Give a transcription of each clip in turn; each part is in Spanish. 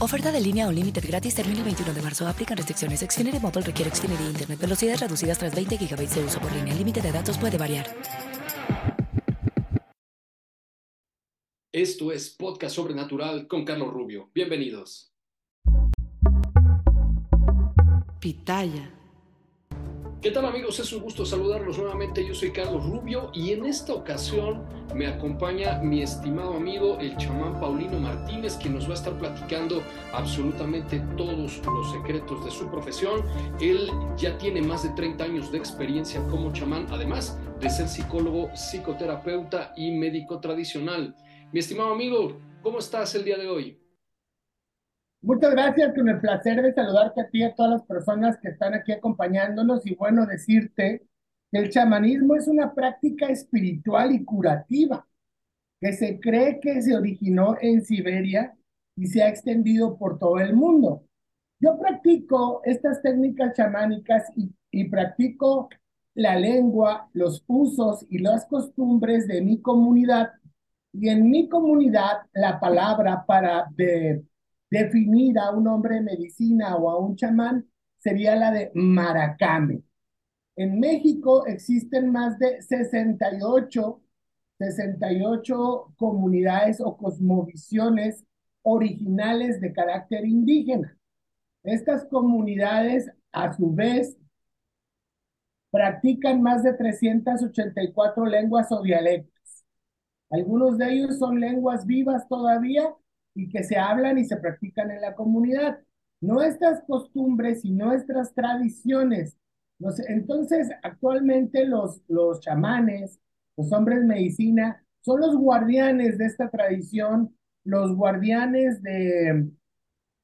Oferta de línea o límite gratis termina el 21 de marzo. Aplican restricciones. Xfinity Mobile requiere Xfinity Internet. Velocidades reducidas tras 20 GB de uso por línea. El límite de datos puede variar. Esto es Podcast Sobrenatural con Carlos Rubio. Bienvenidos. Pitaya. ¿Qué tal amigos? Es un gusto saludarlos nuevamente. Yo soy Carlos Rubio y en esta ocasión me acompaña mi estimado amigo el chamán Paulino Martínez, que nos va a estar platicando absolutamente todos los secretos de su profesión. Él ya tiene más de 30 años de experiencia como chamán, además de ser psicólogo, psicoterapeuta y médico tradicional. Mi estimado amigo, ¿cómo estás el día de hoy? Muchas gracias, con el placer de saludarte a ti y a todas las personas que están aquí acompañándonos y bueno, decirte que el chamanismo es una práctica espiritual y curativa que se cree que se originó en Siberia y se ha extendido por todo el mundo. Yo practico estas técnicas chamánicas y, practico la lengua, los usos y las costumbres de mi comunidad. Y en mi comunidad, la palabra para definir a un hombre de medicina o a un chamán sería la de maracame. En México existen más de 68, 68 comunidades o cosmovisiones originales de carácter indígena. Estas comunidades, a su vez, practican más de 384 lenguas o dialectos. Algunos de ellos son lenguas vivas todavía y que se hablan y se practican en la comunidad. Nuestras costumbres y nuestras tradiciones. entonces, actualmente los, los chamanes, los hombres de medicina, son los guardianes de esta tradición, los guardianes de,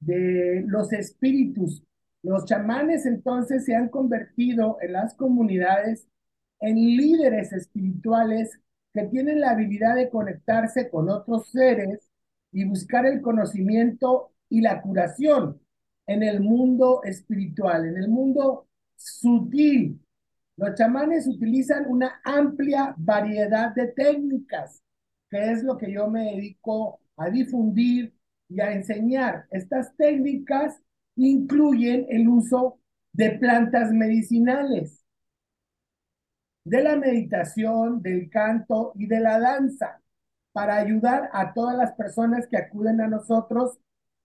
de los espíritus. Los chamanes entonces se han convertido en las comunidades en líderes espirituales que tienen la habilidad de conectarse con otros seres y buscar el conocimiento y la curación en el mundo espiritual, en el mundo sutil. Los chamanes utilizan una amplia variedad de técnicas, que es lo que yo me dedico a difundir y a enseñar. Estas técnicas incluyen el uso de plantas medicinales, de la meditación, del canto y de la danza para ayudar a todas las personas que acuden a nosotros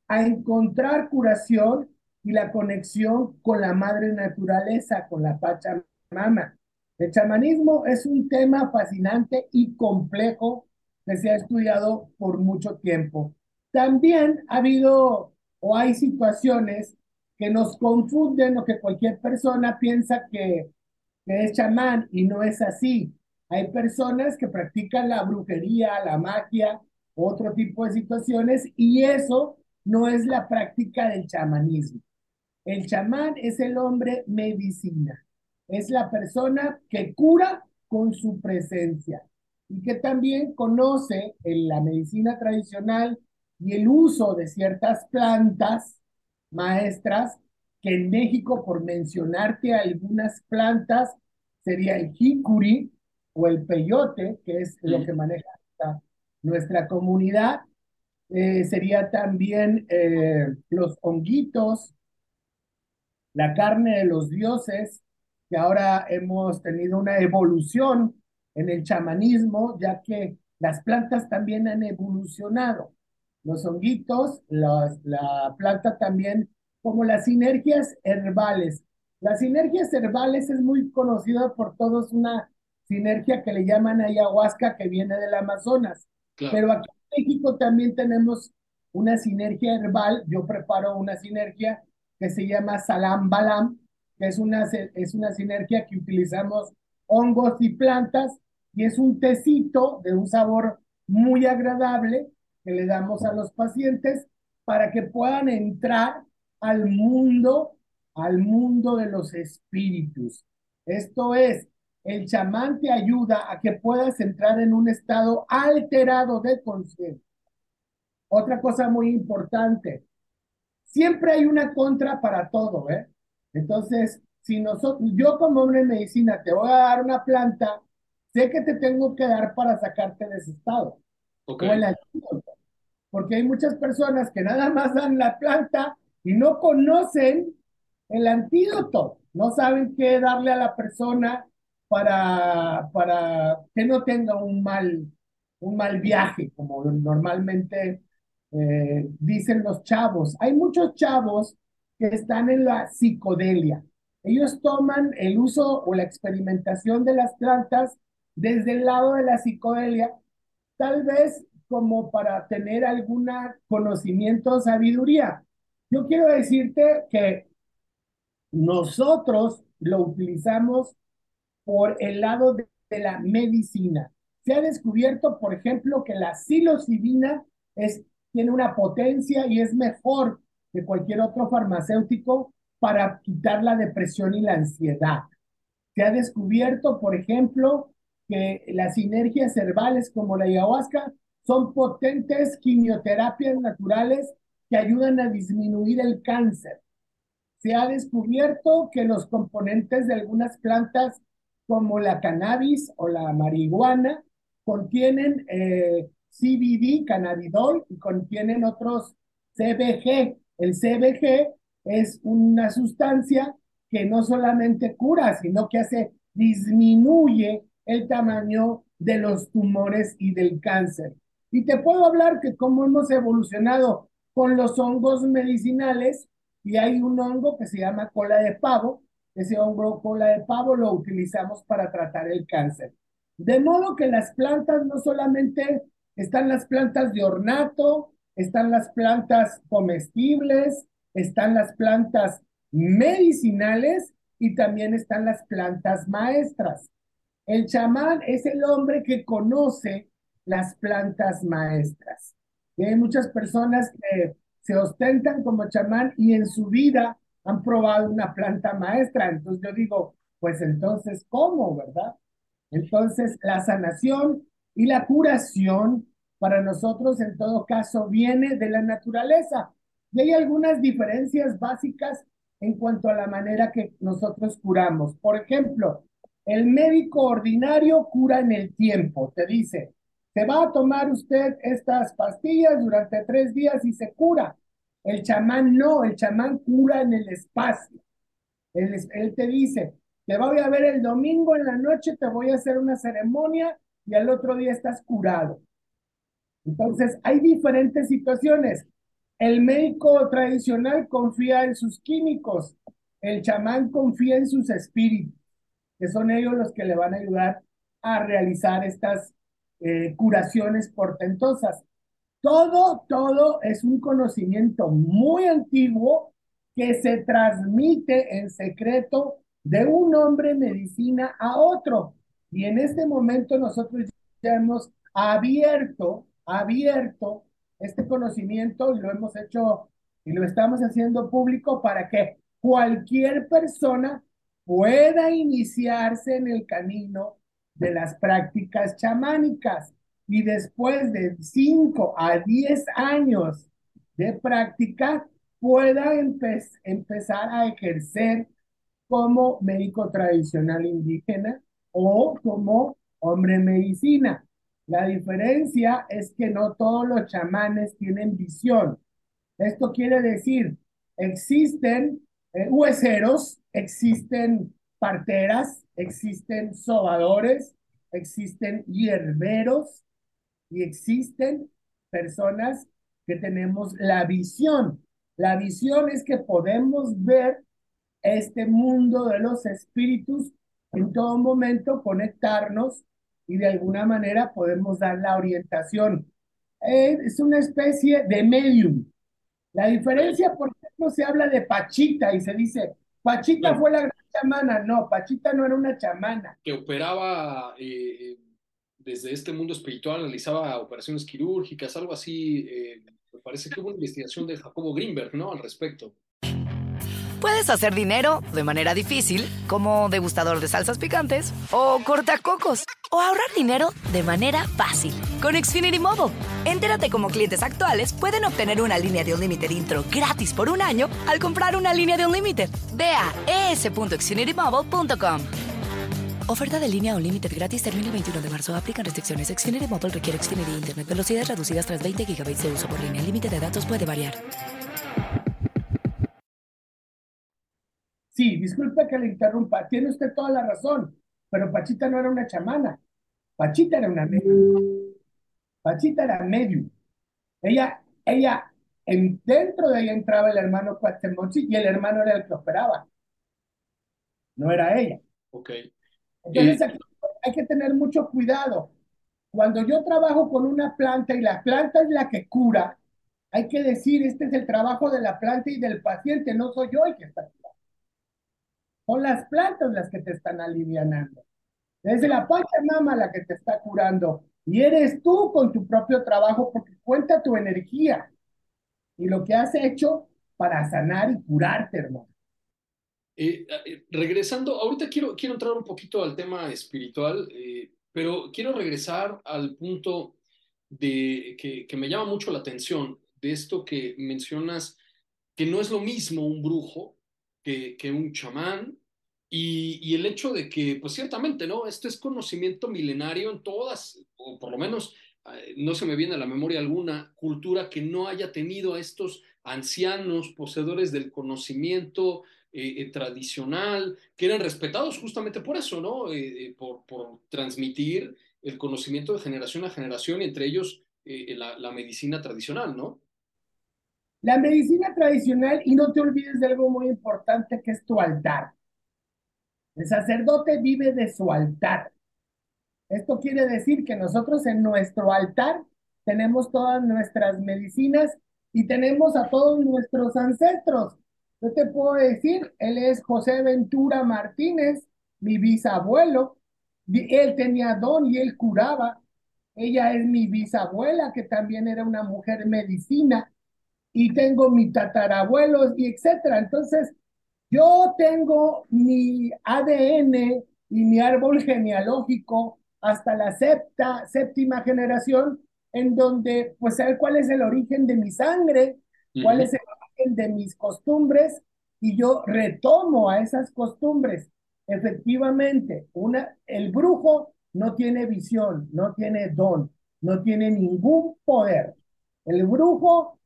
a encontrar curación y la conexión con la madre naturaleza, con la Pachamama. El chamanismo es un tema fascinante y complejo que se ha estudiado por mucho tiempo. También ha habido o hay situaciones que nos confunden o que cualquier persona piensa que, es chamán y no es así. Hay personas que practican la brujería, la magia, otro tipo de situaciones, y eso no es la práctica del chamanismo. El chamán es el hombre medicina, es la persona que cura con su presencia y que también conoce en la medicina tradicional y el uso de ciertas plantas maestras, que en México, por mencionarte algunas plantas, sería el jicuri, o el peyote, que es lo que maneja nuestra comunidad. Eh, sería también eh, los honguitos, la carne de los dioses, que ahora hemos tenido una evolución en el chamanismo, ya que las plantas también han evolucionado. Los honguitos, la planta también, como las sinergias herbales. Las sinergias herbales es muy conocida por todos una sinergia que le llaman ayahuasca que viene del Amazonas. Pero aquí en México también tenemos una sinergia herbal. Yo preparo una sinergia que se llama Salam Balam, que es una, es una sinergia que utilizamos hongos y plantas y es un tecito de un sabor muy agradable que le damos a los pacientes para que puedan entrar al mundo, al mundo de los espíritus. Esto es, el chamán te ayuda a que puedas entrar en un estado alterado de conciencia. Otra cosa muy importante, siempre hay una contra para todo, ¿eh? Entonces, si nosotros, yo como hombre de medicina te voy a dar una planta, sé que te tengo que dar para sacarte de ese estado. Okay. Porque hay muchas personas que nada más dan la planta y no conocen el antídoto, no saben qué darle a la persona para, para que no tenga un mal, un mal viaje, como normalmente eh, dicen los chavos. Hay muchos chavos que están en la psicodelia. Ellos toman el uso o la experimentación de las plantas desde el lado de la psicodelia, tal vez como para tener algún conocimiento o sabiduría. Yo quiero decirte que nosotros lo utilizamos por el lado de, la medicina. Se ha descubierto, por ejemplo, que la psilocibina es, tiene una potencia y es mejor que cualquier otro farmacéutico para quitar la depresión y la ansiedad. Se ha descubierto, por ejemplo, que las sinergias herbales como la ayahuasca son potentes quimioterapias naturales que ayudan a disminuir el cáncer. Se ha descubierto que los componentes de algunas plantas como la cannabis o la marihuana contienen eh, CBD, cannabidol, y contienen otros CBG. El CBG es una sustancia que no solamente cura, sino que hace, disminuye el tamaño de los tumores y del cáncer. Y te puedo hablar que cómo hemos evolucionado con los hongos medicinales, y hay un hongo que se llama cola de pavo, ese hongo cola de pavo lo utilizamos para tratar el cáncer. De modo que las plantas no solamente están las plantas de ornato, están las plantas comestibles, están las plantas medicinales y también están las plantas maestras. El chamán es el hombre que conoce las plantas maestras. Y hay muchas personas que se ostentan como chamán y en su vida han probado una planta maestra. Entonces yo digo, pues entonces, ¿cómo, verdad? Entonces, la sanación y la curación para nosotros en todo caso viene de la naturaleza. Y hay algunas diferencias básicas en cuanto a la manera que nosotros curamos. Por ejemplo, el médico ordinario cura en el tiempo, te dice, se va a tomar usted estas pastillas durante tres días y se cura. El chamán no, el chamán cura en el espacio. Él, te dice, te voy a ver el domingo en la noche, te voy a hacer una ceremonia y al otro día estás curado. Entonces, hay diferentes situaciones. El médico tradicional confía en sus químicos, el chamán confía en sus espíritus, que son ellos los que le van a ayudar a realizar estas eh, curaciones portentosas. Todo, todo es un conocimiento muy antiguo que se transmite en secreto de un hombre medicina a otro. Y en este momento nosotros ya hemos abierto, abierto este conocimiento y lo hemos hecho y lo estamos haciendo público para que cualquier persona pueda iniciarse en el camino de las prácticas chamánicas y después de 5 a 10 años de práctica pueda empezar a ejercer como médico tradicional indígena o como hombre medicina. La diferencia es que no todos los chamanes tienen visión. Esto quiere decir, existen eh, hueseros, existen parteras, existen sobadores, existen hierberos, y existen personas que tenemos la visión. La visión es que podemos ver este mundo de los espíritus en todo momento conectarnos y de alguna manera podemos dar la orientación. Eh, es una especie de medium. La diferencia, por ejemplo, se habla de Pachita y se dice, Pachita fue la gran chamana. No, Pachita no era una chamana. Que operaba eh, desde este mundo espiritual, realizaba operaciones quirúrgicas, algo así. Eh, me parece que hubo una investigación de Jacobo Greenberg, ¿no? Al respecto. Puedes hacer dinero de manera difícil, como degustador de salsas picantes, o cortacocos, o ahorrar dinero de manera fácil con Xfinity Mobile. Entérate cómo clientes actuales pueden obtener una línea de un límite intro gratis por un año al comprar una línea de un límite. Ve a es.xfinitymobile.com. Oferta de línea o límite gratis termina el 21 de marzo. Aplican restricciones. Xfinity Mobile requiere Xfinity Internet. Velocidades reducidas tras 20 GB de uso por línea. El límite de datos puede variar. Sí, disculpe que le interrumpa. Tiene usted toda la razón. Pero Pachita no era una chamana. Pachita era una medium. Pachita era medium. Ella, ella, en, dentro de ella entraba el hermano Cuatemochi y el hermano era el que operaba. No era ella. Ok. Entonces aquí hay que tener mucho cuidado. Cuando yo trabajo con una planta y la planta es la que cura, hay que decir, este es el trabajo de la planta y del paciente, no soy yo el que está curando. Son las plantas las que te están alivianando. Es la Pachamama la que te está curando. Y eres tú con tu propio trabajo porque cuenta tu energía y lo que has hecho para sanar y curarte, hermano. Eh, eh, regresando, ahorita quiero, quiero entrar un poquito al tema espiritual, eh, pero quiero regresar al punto de que, que, me llama mucho la atención de esto que mencionas, que no es lo mismo un brujo que, que un chamán, y, y, el hecho de que, pues ciertamente, ¿no? Este es conocimiento milenario en todas, o por lo menos no se me viene a la memoria alguna cultura que no haya tenido a estos ancianos poseedores del conocimiento eh, eh, tradicional, que eran respetados justamente por eso, ¿no? Eh, por, transmitir el conocimiento de generación a generación, entre ellos la, la, medicina tradicional, ¿no? La medicina tradicional, y no te olvides de algo muy importante que es tu altar. El sacerdote vive de su altar. Esto quiere decir que nosotros en nuestro altar tenemos todas nuestras medicinas y tenemos a todos nuestros ancestros. Yo te puedo decir, él es José Ventura Martínez, mi bisabuelo. Él tenía don y él curaba. Ella es mi bisabuela, que también era una mujer medicina. Y tengo mi tatarabuelos y etcétera. Entonces, yo tengo mi ADN y mi árbol genealógico hasta la septa, séptima generación, en donde, pues, saber cuál es el origen de mi sangre, cuál es el de mis costumbres, y yo retomo a esas costumbres. Efectivamente, una, el brujo no tiene visión, no tiene don, no tiene ningún poder. El brujo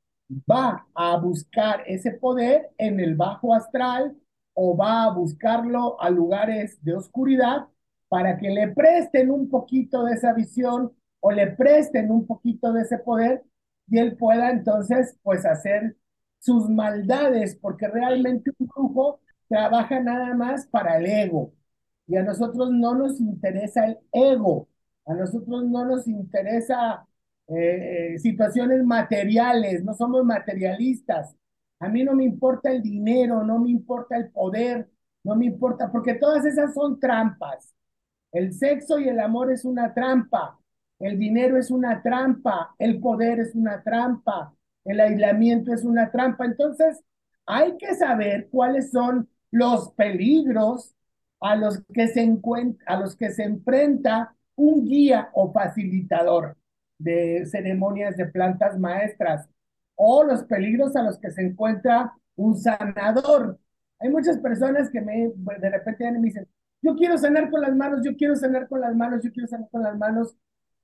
va a buscar ese poder en el bajo astral o va a buscarlo a lugares de oscuridad para que le presten un poquito de esa visión o le presten un poquito de ese poder y él pueda entonces pues hacer sus maldades, porque realmente un brujo trabaja nada más para el ego. Y a nosotros no nos interesa el ego, a nosotros no nos interesa eh, situaciones materiales, no somos materialistas. A mí no me importa el dinero, no me importa el poder, no me importa, porque todas esas son trampas. El sexo y el amor es una trampa, el dinero es una trampa, el poder es una trampa, el aislamiento es una trampa. Entonces, hay que saber cuáles son los peligros a los que se encuentra, a los que se enfrenta un guía o facilitador de ceremonias de plantas maestras o los peligros a los que se encuentra un sanador. Hay muchas personas que me de repente me dicen, yo quiero sanar con las manos, yo quiero sanar con las manos, yo quiero sanar con las manos.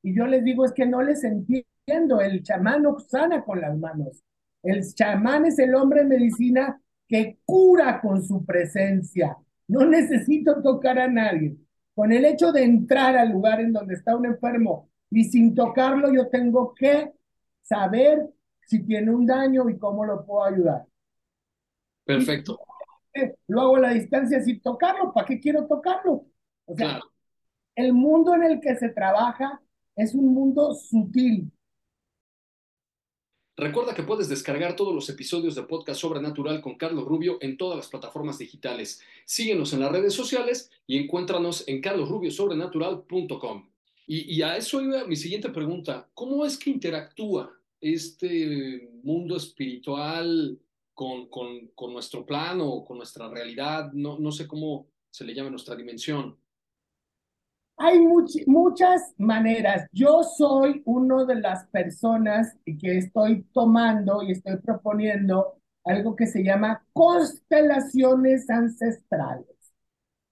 Y yo les digo, es que no les entiendo, el chamán no sana con las manos. El chamán es el hombre en medicina que cura con su presencia. No necesito tocar a nadie. Con el hecho de entrar al lugar en donde está un enfermo y sin tocarlo yo tengo que saber si tiene un daño y cómo lo puedo ayudar. Perfecto. Lo hago a la distancia sin tocarlo. ¿Para qué quiero tocarlo? O sea, el mundo en el que se trabaja es un mundo sutil. Recuerda que puedes descargar todos los episodios de Podcast Sobrenatural con Carlos Rubio en todas las plataformas digitales. Síguenos en las redes sociales y encuéntranos en carlosrubiosobrenatural.com. Y, y a eso iba mi siguiente pregunta. ¿Cómo es que interactúa este mundo espiritual con, con, nuestro plano, con nuestra realidad? No, no sé cómo se le llama nuestra dimensión. Hay muchas maneras. Yo soy una de las personas que estoy tomando y estoy proponiendo algo que se llama constelaciones ancestrales.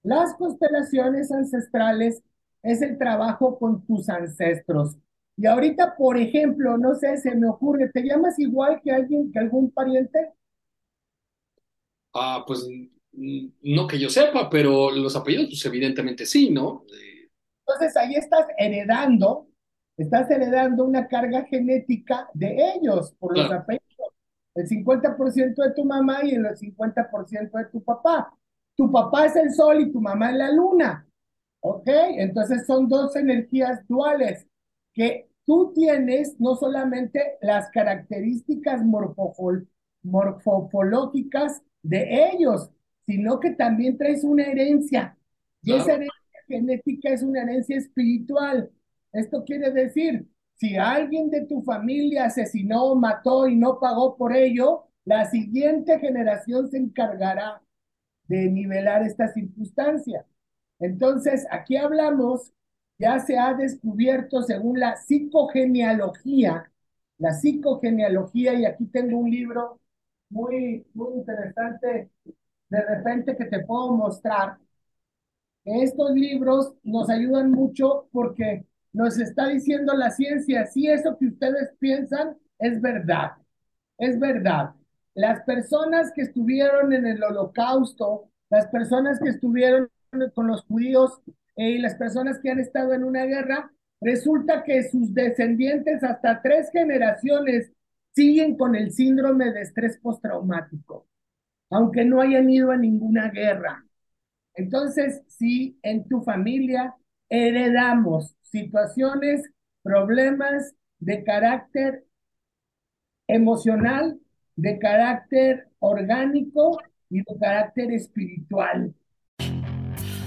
Las constelaciones ancestrales es el trabajo con tus ancestros. Y ahorita, por ejemplo, no sé, se me ocurre, ¿te llamas igual que alguien, que algún pariente? Ah, pues no que yo sepa, pero los apellidos, pues evidentemente sí, ¿no? Entonces ahí estás heredando, estás heredando una carga genética de ellos por los apellidos. El 50% de tu mamá y el 50% de tu papá. Tu papá es el sol y tu mamá es la luna. ¿Ok? Entonces son dos energías duales que tú tienes no solamente las características morfológicas de ellos, sino que también traes una herencia. Y esa herencia genética es una herencia espiritual. Esto quiere decir, si alguien de tu familia asesinó, mató y no pagó por ello, la siguiente generación se encargará de nivelar esta circunstancia. Entonces, aquí hablamos, ya se ha descubierto según la psicogenealogía, la psicogenealogía, y aquí tengo un libro muy, muy interesante de repente que te puedo mostrar, estos libros nos ayudan mucho porque nos está diciendo la ciencia, si eso que ustedes piensan es verdad, es verdad. Las personas que estuvieron en el holocausto, las personas que estuvieron con los judíos eh, y las personas que han estado en una guerra, resulta que sus descendientes hasta tres generaciones siguen con el síndrome de estrés postraumático, aunque no hayan ido a ninguna guerra. Entonces, si en tu familia heredamos situaciones, problemas de carácter emocional, de carácter orgánico y de carácter espiritual.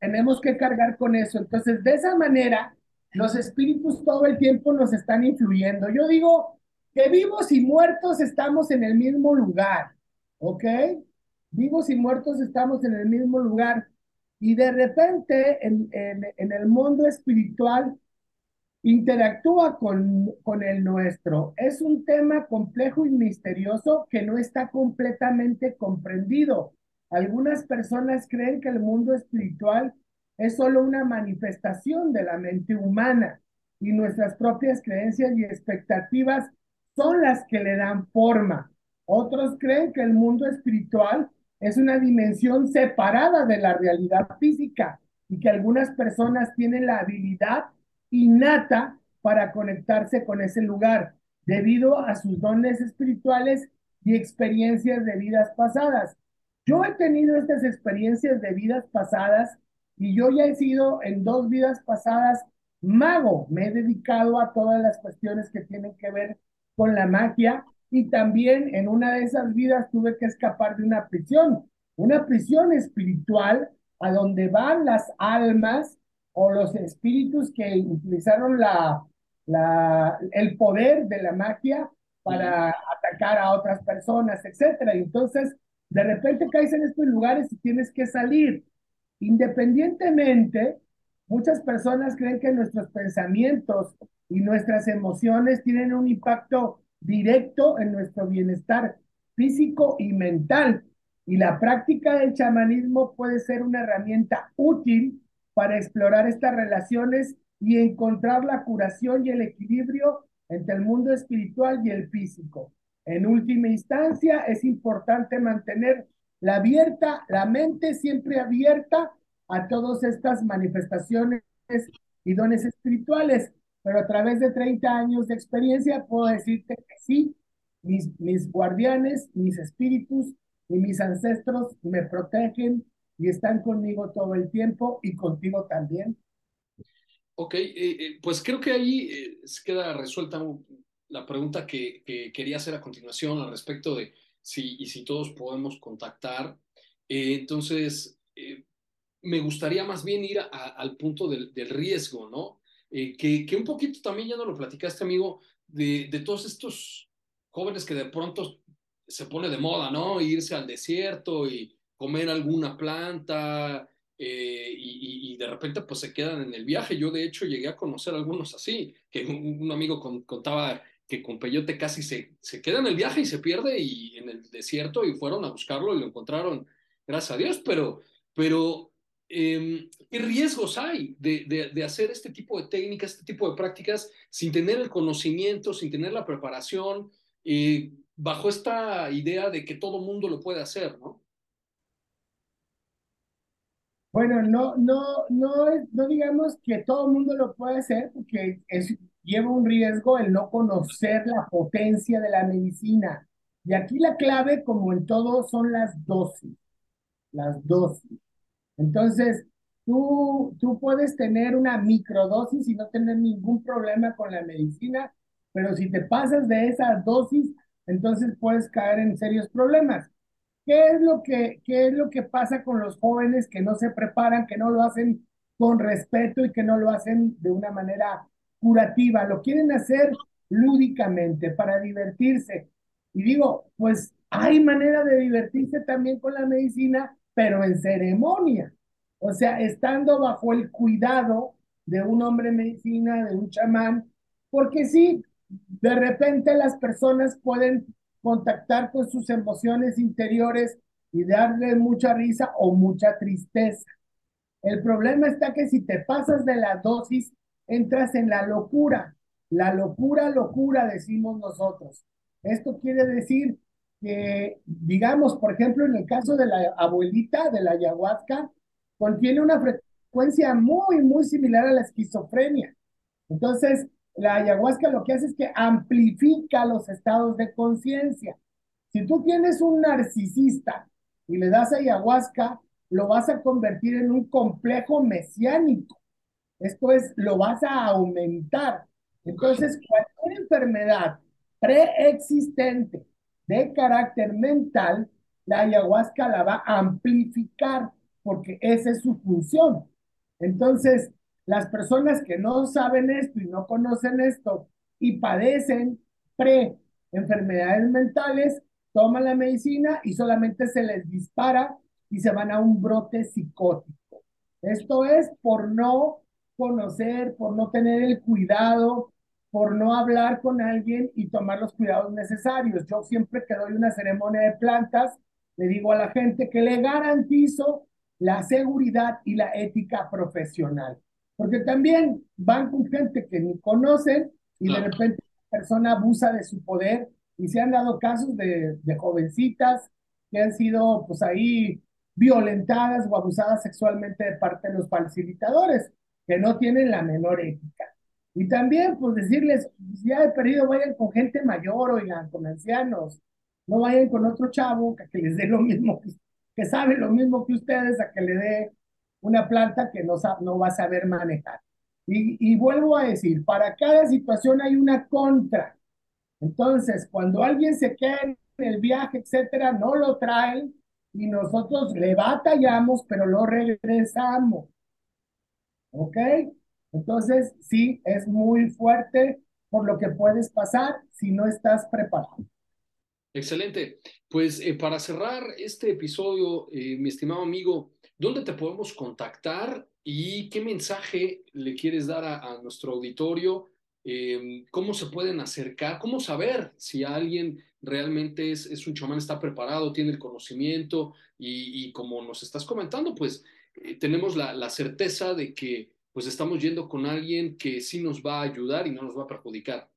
Tenemos que cargar con eso. Entonces, de esa manera, los espíritus todo el tiempo nos están influyendo. Yo digo que vivos y muertos estamos en el mismo lugar, ¿ok? Vivos y muertos estamos en el mismo lugar. Y de repente, en, en, el mundo espiritual, interactúa con, con el nuestro. Es un tema complejo y misterioso que no está completamente comprendido. Algunas personas creen que el mundo espiritual es solo una manifestación de la mente humana y nuestras propias creencias y expectativas son las que le dan forma. Otros creen que el mundo espiritual es una dimensión separada de la realidad física y que algunas personas tienen la habilidad innata para conectarse con ese lugar debido a sus dones espirituales y experiencias de vidas pasadas. Yo he tenido estas experiencias de vidas pasadas y yo ya he sido en dos vidas pasadas mago. Me he dedicado a todas las cuestiones que tienen que ver con la magia y también en una de esas vidas tuve que escapar de una prisión, una prisión espiritual a donde van las almas o los espíritus que utilizaron la, la, el poder de la magia para atacar a otras personas, etcétera. Entonces, de repente caes en estos lugares y tienes que salir. Independientemente, muchas personas creen que nuestros pensamientos y nuestras emociones tienen un impacto directo en nuestro bienestar físico y mental. Y la práctica del chamanismo puede ser una herramienta útil para explorar estas relaciones y encontrar la curación y el equilibrio entre el mundo espiritual y el físico. En última instancia, es importante mantener la abierta, la mente siempre abierta a todas estas manifestaciones y dones espirituales, pero a través de 30 años de experiencia puedo decirte que sí, mis, mis guardianes, mis espíritus y mis ancestros me protegen y están conmigo todo el tiempo y contigo también. Ok, eh, eh, pues creo que ahí eh, queda resuelta la pregunta que, quería hacer a continuación al respecto de si y si todos podemos contactar. entonces, me gustaría más bien ir al punto del, riesgo, ¿no? Que, que, un poquito también ya no lo platicaste, amigo, de, de todos estos jóvenes que de pronto se pone de moda, ¿no? Irse al desierto y comer alguna planta eh, y, de repente pues se quedan en el viaje. Yo de hecho llegué a conocer algunos así, que un, amigo contaba que con Peyote casi se, se queda en el viaje y se pierde y en el desierto y fueron a buscarlo y lo encontraron, gracias a Dios, pero, pero em, ¿qué riesgos hay de, de, hacer este tipo de técnicas, este tipo de prácticas sin tener el conocimiento, sin tener la preparación? Eh, bajo esta idea de que todo mundo lo puede hacer, ¿no? Bueno, no, no, no, no digamos que todo el mundo lo puede hacer porque es, lleva un riesgo el no conocer la potencia de la medicina. Y aquí la clave, como en todo, son las dosis. Las dosis. Entonces, tú, tú puedes tener una microdosis y no tener ningún problema con la medicina, pero si te pasas de esa dosis, entonces puedes caer en serios problemas. ¿Qué es lo que, qué es lo que pasa con los jóvenes que no se preparan, que no lo hacen con respeto y que no lo hacen de una manera curativa? Lo quieren hacer lúdicamente para divertirse. Y digo, pues hay manera de divertirse también con la medicina, pero en ceremonia. O sea, estando bajo el cuidado de un hombre medicina, de un chamán, porque sí, de repente las personas pueden contactar con sus emociones interiores y darle mucha risa o mucha tristeza. El problema está que si te pasas de la dosis, entras en la locura. La locura, locura, decimos nosotros. Esto quiere decir que, digamos, por ejemplo, en el caso de la abuelita de la ayahuasca, contiene una frecuencia muy, muy similar a la esquizofrenia. Entonces, la ayahuasca lo que hace es que amplifica los estados de conciencia. Si tú tienes un narcisista y le das ayahuasca, lo vas a convertir en un complejo mesiánico. Esto es, lo vas a aumentar. Entonces, cualquier enfermedad preexistente de carácter mental, la ayahuasca la va a amplificar porque esa es su función. Entonces, las personas que no saben esto y no conocen esto y padecen pre-enfermedades mentales, toman la medicina y solamente se les dispara y se van a un brote psicótico. Esto es por no conocer, por no tener el cuidado, por no hablar con alguien y tomar los cuidados necesarios. Yo siempre que doy una ceremonia de plantas, le digo a la gente que le garantizo la seguridad y la ética profesional. Porque también van con gente que ni conocen y de repente la persona abusa de su poder y se han dado casos de, de jovencitas que han sido pues ahí violentadas o abusadas sexualmente de parte de los facilitadores, que no tienen la menor ética. Y también, pues decirles, ya he perdido, vayan con gente mayor, oigan, con ancianos, no vayan con otro chavo que, les dé lo mismo, que, que sabe lo mismo que ustedes, a que le dé una planta que no, no va a saber manejar. Y, y vuelvo a decir, para cada situación hay una contra. Entonces, cuando alguien se queda en el viaje, etcétera, no lo traen y nosotros le batallamos, pero lo regresamos. ¿Ok? Entonces, sí, es muy fuerte por lo que puedes pasar si no estás preparado. Excelente. Pues eh, para cerrar este episodio, eh, mi estimado amigo, ¿Dónde te podemos contactar y qué mensaje le quieres dar a, nuestro auditorio eh, cómo se pueden acercar, cómo saber si alguien realmente es, es un chamán, está preparado, tiene el conocimiento y, y como nos estás comentando, pues eh, tenemos la, la, certeza de que pues estamos yendo con alguien que sí nos va a ayudar y no nos va a perjudicar.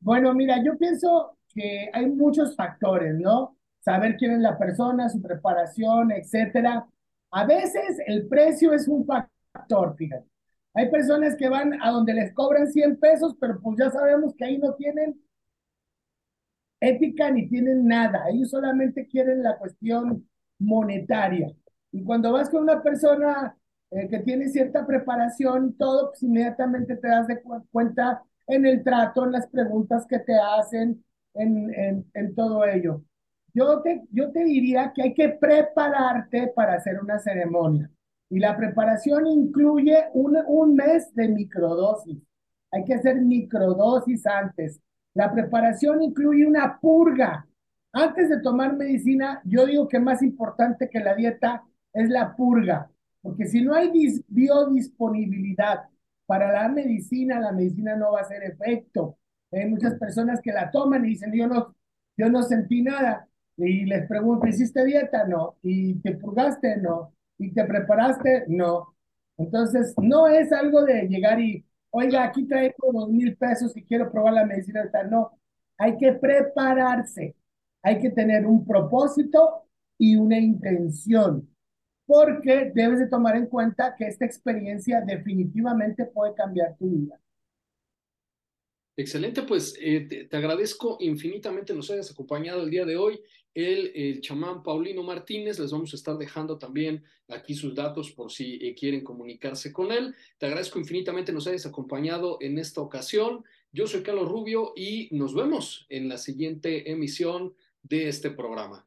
Bueno, mira, yo pienso que hay muchos factores, ¿no? Saber quién es la persona, su preparación, etcétera. A veces el precio es un factor, fíjate. Hay personas que van a donde les cobran 100 pesos, pero pues ya sabemos que ahí no tienen ética ni tienen nada. Ellos solamente quieren la cuestión monetaria. Y cuando vas con una persona eh, que tiene cierta preparación, todo, pues inmediatamente te das de cu cuenta en el trato, en las preguntas que te hacen, en, en, en todo ello. Yo te, yo te diría que hay que prepararte para hacer una ceremonia. Y la preparación incluye un, un mes de microdosis. Hay que hacer microdosis antes. La preparación incluye una purga. Antes de tomar medicina, yo digo que más importante que la dieta es la purga, porque si no hay biodisponibilidad para la medicina, la medicina no va a hacer efecto. Hay muchas personas que la toman y dicen, yo no, yo no sentí nada. Y les pregunto, ¿hiciste dieta? No. ¿Y te purgaste? No. ¿Y te preparaste? No. Entonces, no es algo de llegar y, oiga, aquí traigo dos mil pesos y quiero probar la medicina. No, hay que prepararse. Hay que tener un propósito y una intención, porque debes de tomar en cuenta que esta experiencia definitivamente puede cambiar tu vida. Excelente, pues eh, te, agradezco infinitamente nos hayas acompañado el día de hoy. El, el, chamán Paulino Martínez, les vamos a estar dejando también aquí sus datos por si eh, quieren comunicarse con él. Te agradezco infinitamente nos hayas acompañado en esta ocasión. Yo soy Carlos Rubio y nos vemos en la siguiente emisión de este programa.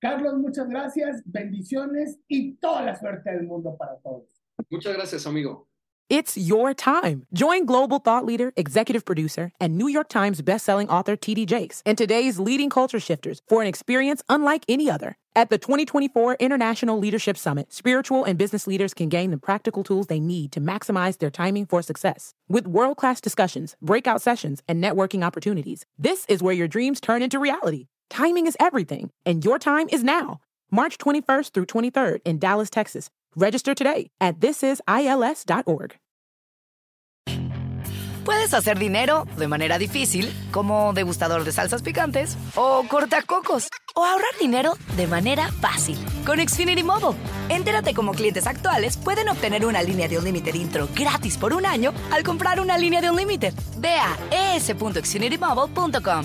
Carlos, muchas gracias, bendiciones y toda la suerte del mundo para todos. Muchas gracias, amigo. It's your time. Join global thought leader, executive producer, and New York Times bestselling author TD Jakes and today's leading culture shifters for an experience unlike any other. At the 2024 International Leadership Summit, spiritual and business leaders can gain the practical tools they need to maximize their timing for success. With world class discussions, breakout sessions, and networking opportunities, this is where your dreams turn into reality. Timing is everything, and your time is now. March 21st through 23rd in Dallas, Texas. Register today at thisisils.org. Puedes hacer dinero de manera difícil, como degustador de salsas picantes, o cortacocos, o ahorrar dinero de manera fácil con Xfinity Mobile. Entérate cómo clientes actuales pueden obtener una línea de un límite intro gratis por un año al comprar una línea de un límite. Ve a es.xfinitymobile.com.